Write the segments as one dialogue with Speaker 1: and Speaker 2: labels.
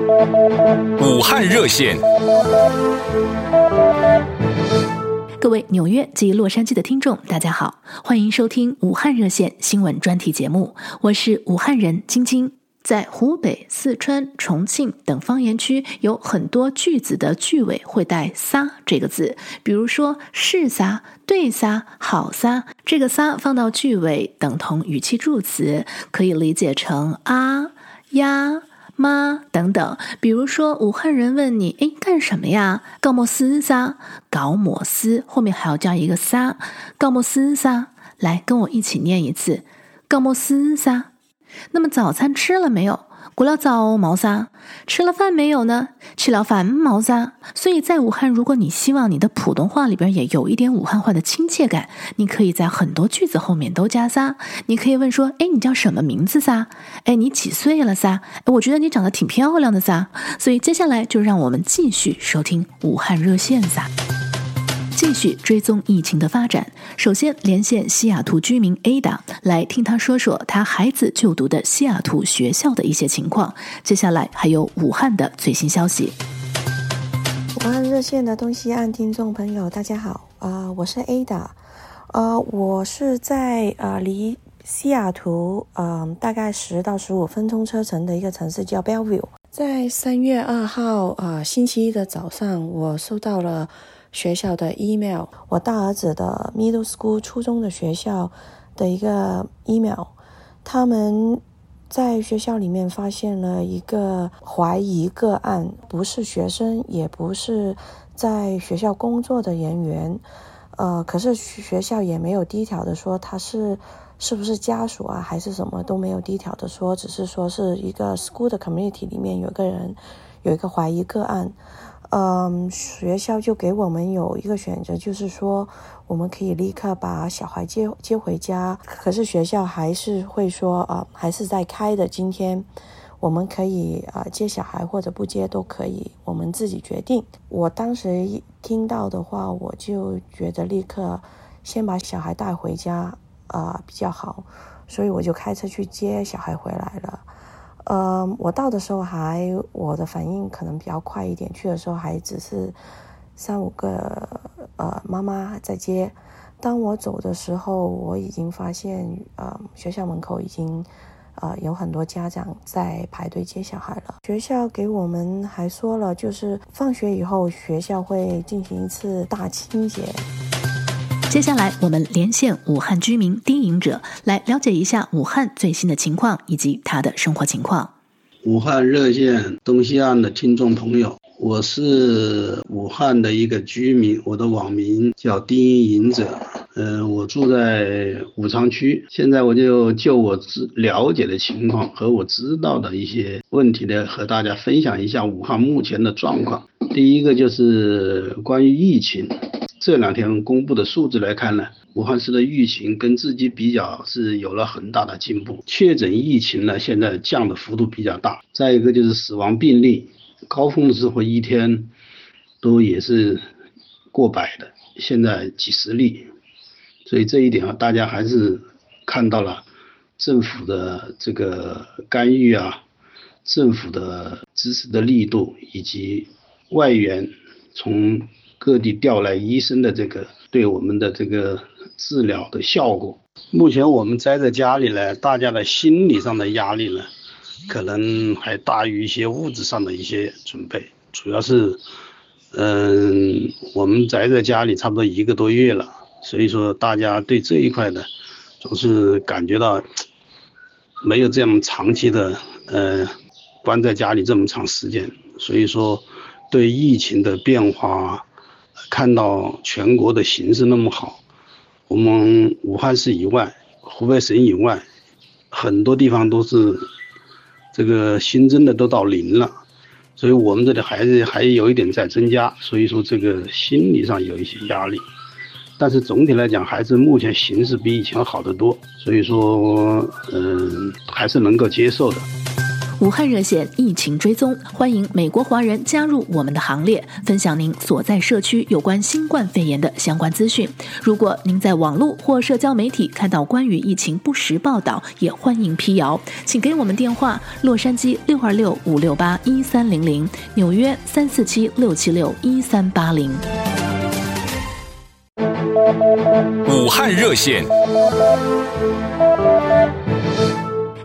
Speaker 1: 武汉热线，
Speaker 2: 各位纽约及洛杉矶的听众，大家好，欢迎收听武汉热线新闻专题节目，我是武汉人晶晶。在湖北、四川、重庆等方言区，有很多句子的句尾会带“撒”这个字，比如说“是撒”“对撒”“好撒”，这个“撒”放到句尾，等同语气助词，可以理解成啊、呀、吗等等。比如说，武汉人问你：“哎，干什么呀？”“搞么斯撒”“搞么斯”，后面还要加一个“撒”“搞么斯撒”。来，跟我一起念一次：“搞么斯撒”。那么早餐吃了没有？过了早毛撒。吃了饭没有呢？吃了饭毛撒。所以在武汉，如果你希望你的普通话里边也有一点武汉话的亲切感，你可以在很多句子后面都加撒。你可以问说：“哎，你叫什么名字撒？哎，你几岁了撒？哎，我觉得你长得挺漂亮的撒。”所以接下来就让我们继续收听武汉热线撒。继续追踪疫情的发展。首先连线西雅图居民 Ada 来听他说说他孩子就读的西雅图学校的一些情况。接下来还有武汉的最新消息。
Speaker 3: 武汉热线的东西岸听众朋友，大家好，啊、我是 Ada，呃，我是在呃离西雅图嗯、大概十到十五分钟车程的一个城市叫 Bellevue。在三月二号啊、星期一的早上，我收到了。学校的 email，我大儿子的 middle school 初中的学校的一个 email，他们在学校里面发现了一个怀疑个案，不是学生，也不是在学校工作的人员，呃，可是学校也没有低调的说他是是不是家属啊，还是什么都没有低调的说，只是说是一个 school 的 community 里面有个人有一个怀疑个案。嗯，学校就给我们有一个选择，就是说我们可以立刻把小孩接接回家。可是学校还是会说，啊，还是在开的。今天我们可以啊接小孩或者不接都可以，我们自己决定。我当时一听到的话，我就觉得立刻先把小孩带回家啊比较好，所以我就开车去接小孩回来了。呃，我到的时候还我的反应可能比较快一点，去的时候还只是三五个呃妈妈在接。当我走的时候，我已经发现呃学校门口已经呃有很多家长在排队接小孩了。学校给我们还说了，就是放学以后学校会进行一次大清洁。
Speaker 2: 接下来，我们连线武汉居民丁营者，来了解一下武汉最新的情况以及他的生活情况。
Speaker 4: 武汉热线东西岸的听众朋友，我是武汉的一个居民，我的网名叫丁营者。呃，我住在武昌区。现在我就就我知了解的情况和我知道的一些问题呢，和大家分享一下武汉目前的状况。第一个就是关于疫情。这两天公布的数字来看呢，武汉市的疫情跟自己比较是有了很大的进步，确诊疫情呢现在降的幅度比较大。再一个就是死亡病例，高峰的时候一天都也是过百的，现在几十例，所以这一点啊，大家还是看到了政府的这个干预啊，政府的支持的力度以及外援从。各地调来医生的这个对我们的这个治疗的效果，目前我们宅在家里呢，大家的心理上的压力呢，可能还大于一些物质上的一些准备。主要是，嗯，我们宅在家里差不多一个多月了，所以说大家对这一块呢，总是感觉到没有这样长期的呃关在家里这么长时间，所以说对疫情的变化。看到全国的形势那么好，我们武汉市以外、湖北省以外，很多地方都是这个新增的都到零了，所以我们这里还是还有一点在增加，所以说这个心理上有一些压力，但是总体来讲还是目前形势比以前好得多，所以说嗯还是能够接受的。
Speaker 2: 武汉热线疫情追踪，欢迎美国华人加入我们的行列，分享您所在社区有关新冠肺炎的相关资讯。如果您在网络或社交媒体看到关于疫情不实报道，也欢迎辟谣，请给我们电话：洛杉矶六二六五六八一三零零，纽约三四七六七六一三八零。
Speaker 1: 武汉热线。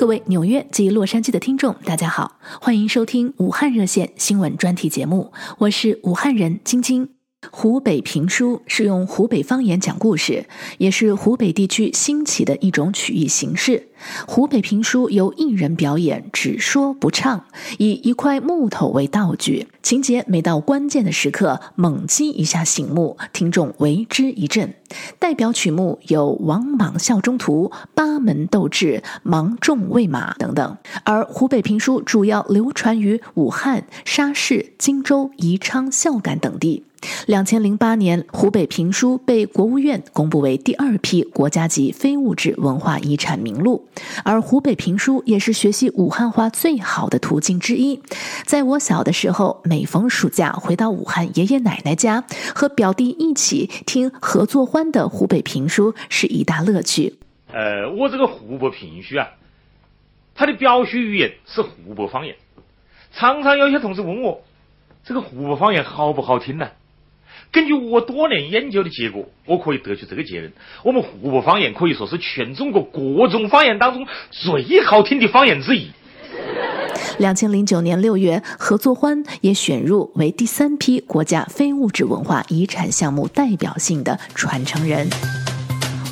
Speaker 2: 各位纽约及洛杉矶的听众，大家好，欢迎收听武汉热线新闻专题节目，我是武汉人晶晶。湖北评书是用湖北方言讲故事，也是湖北地区兴起的一种曲艺形式。湖北评书由艺人表演，只说不唱，以一块木头为道具，情节每到关键的时刻猛击一下醒目，听众为之一振。代表曲目有《王莽效忠图》《八门斗智》《芒种喂马》等等。而湖北评书主要流传于武汉、沙市、荆州、宜昌、孝感等地。两千零八年，湖北评书被国务院公布为第二批国家级非物质文化遗产名录，而湖北评书也是学习武汉话最好的途径之一。在我小的时候，每逢暑假回到武汉爷爷奶奶家，和表弟一起听合作欢的湖北评书是一大乐趣。
Speaker 5: 呃，我这个湖北评书啊，它的表述语言是湖北方言，常常有些同事问我，这个湖北方言好不好听呢？根据我多年研究的结果，我可以得出这个结论：我们湖北方言可以说是全中国各种方言当中最好听的方言之一。
Speaker 2: 两千零九年六月，合作欢也选入为第三批国家非物质文化遗产项目代表性的传承人。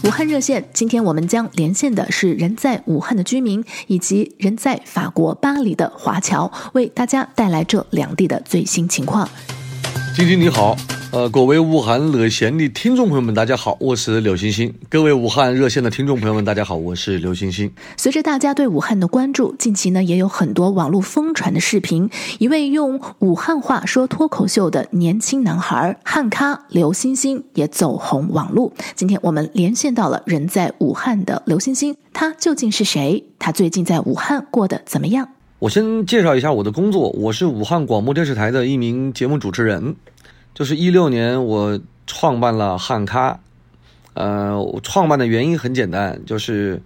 Speaker 2: 武汉热线，今天我们将连线的是人在武汉的居民，以及人在法国巴黎的华侨，为大家带来这两地的最新情况。
Speaker 6: 晶晶你好。呃，各位武汉热线的听众朋友们，大家好，我是刘星星。各位武汉热线的听众朋友们，大家好，我是刘星星。
Speaker 2: 随着大家对武汉的关注，近期呢也有很多网络疯传的视频。一位用武汉话说脱口秀的年轻男孩汉咖刘星星也走红网络。今天我们连线到了人在武汉的刘星星，他究竟是谁？他最近在武汉过得怎么样？
Speaker 6: 我先介绍一下我的工作，我是武汉广播电视台的一名节目主持人。就是一六年，我创办了汉咖，呃，创办的原因很简单，就是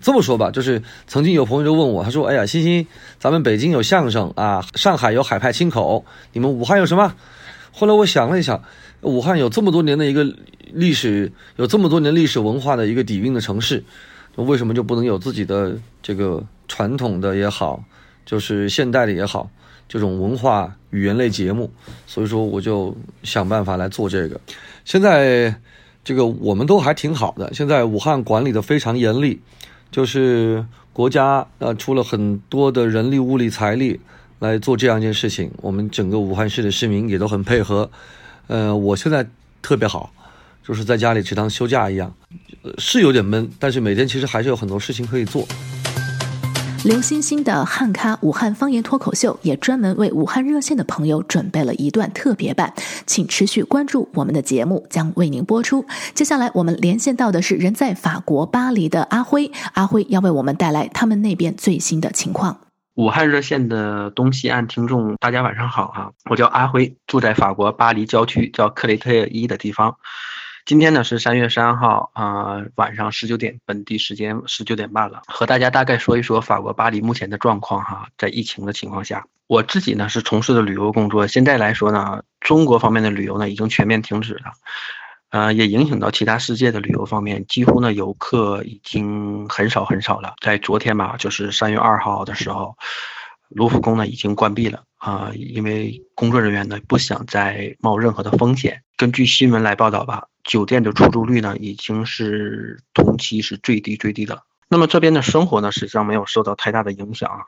Speaker 6: 这么说吧，就是曾经有朋友就问我，他说：“哎呀，欣欣，咱们北京有相声啊，上海有海派清口，你们武汉有什么？”后来我想了一想，武汉有这么多年的一个历史，有这么多年历史文化的一个底蕴的城市，为什么就不能有自己的这个传统的也好，就是现代的也好？这种文化语言类节目，所以说我就想办法来做这个。现在这个我们都还挺好的，现在武汉管理的非常严厉，就是国家呃出了很多的人力、物力、财力来做这样一件事情。我们整个武汉市的市民也都很配合。呃，我现在特别好，就是在家里只当休假一样，是有点闷，但是每天其实还是有很多事情可以做。
Speaker 2: 刘星星的汉咖武汉方言脱口秀也专门为武汉热线的朋友准备了一段特别版，请持续关注我们的节目，将为您播出。接下来我们连线到的是人在法国巴黎的阿辉，阿辉要为我们带来他们那边最新的情况。
Speaker 7: 武汉热线的东西岸听众，大家晚上好哈，我叫阿辉，住在法国巴黎郊区叫克雷特一的地方。今天呢是三月三号啊、晚上十九点本地时间十九点半了，和大家大概说一说法国巴黎目前的状况哈。在疫情的情况下，我自己呢是从事的旅游工作，现在来说呢，中国方面的旅游呢已经全面停止了，呃，也影响到其他世界的旅游方面，几乎呢游客已经很少很少了。在昨天吧，就是三月二号的时候，卢浮宫呢已经关闭了啊、因为工作人员呢不想再冒任何的风险。根据新闻来报道吧。酒店的出租率呢，已经是同期是最低最低的。那么这边的生活呢，实际上没有受到太大的影响啊。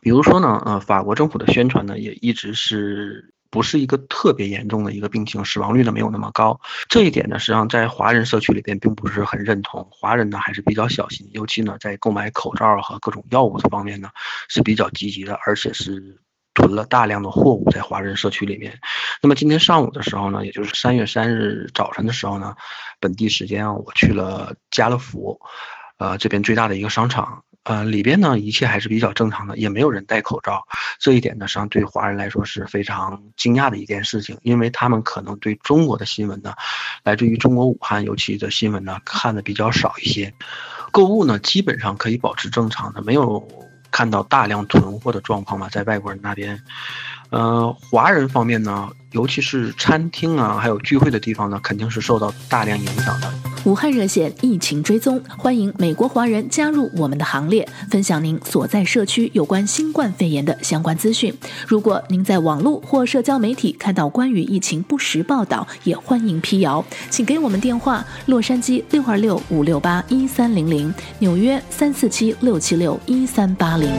Speaker 7: 比如说呢，呃，法国政府的宣传呢，也一直是不是一个特别严重的一个病情，死亡率呢没有那么高。这一点呢，实际上在华人社区里边并不是很认同，华人呢还是比较小心，尤其呢在购买口罩和各种药物的方面呢是比较积极的，而且是。囤了大量的货物在华人社区里面。那么今天上午的时候呢，也就是三月三日早晨的时候呢，本地时间我去了家乐福，呃，这边最大的一个商场，呃，里边呢一切还是比较正常的，也没有人戴口罩。这一点呢，实际上对华人来说是非常惊讶的一件事情，因为他们可能对中国的新闻呢，来自于中国武汉，尤其的新闻呢看的比较少一些。购物呢，基本上可以保持正常的，没有看到大量囤货的状况嘛，在外国人那边。呃，华人方面呢，尤其是餐厅啊，还有聚会的地方呢，肯定是受到大量影响的。
Speaker 2: 武汉热线疫情追踪，欢迎美国华人加入我们的行列，分享您所在社区有关新冠肺炎的相关资讯。如果您在网络或社交媒体看到关于疫情不实报道，也欢迎辟谣，请给我们电话：洛杉矶六二六五六八一三零零，纽约三四七六七六一三八零。